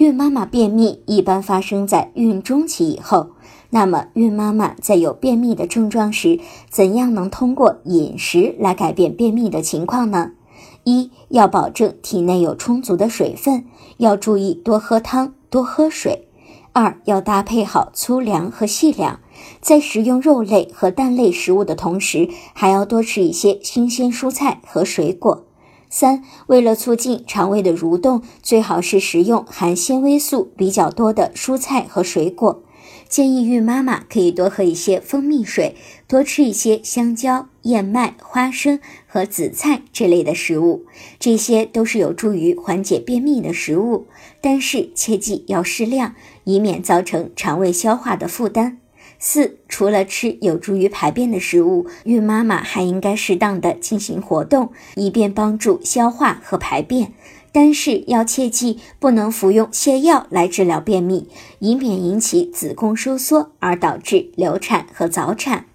孕妈妈便秘一般发生在孕中期以后。那么，孕妈妈在有便秘的症状时，怎样能通过饮食来改变便秘的情况呢？一要保证体内有充足的水分，要注意多喝汤、多喝水。二要搭配好粗粮和细粮，在食用肉类和蛋类食物的同时，还要多吃一些新鲜蔬菜和水果。三为了促进肠胃的蠕动，最好是食用含纤维素比较多的蔬菜和水果。建议孕妈妈可以多喝一些蜂蜜水，多吃一些香蕉、燕麦、花生和紫菜这类的食物，这些都是有助于缓解便秘的食物。但是切记要适量，以免造成肠胃消化的负担。四，除了吃有助于排便的食物，孕妈妈还应该适当的进行活动，以便帮助消化和排便。但是要切记，不能服用泻药来治疗便秘，以免引起子宫收缩而导致流产和早产。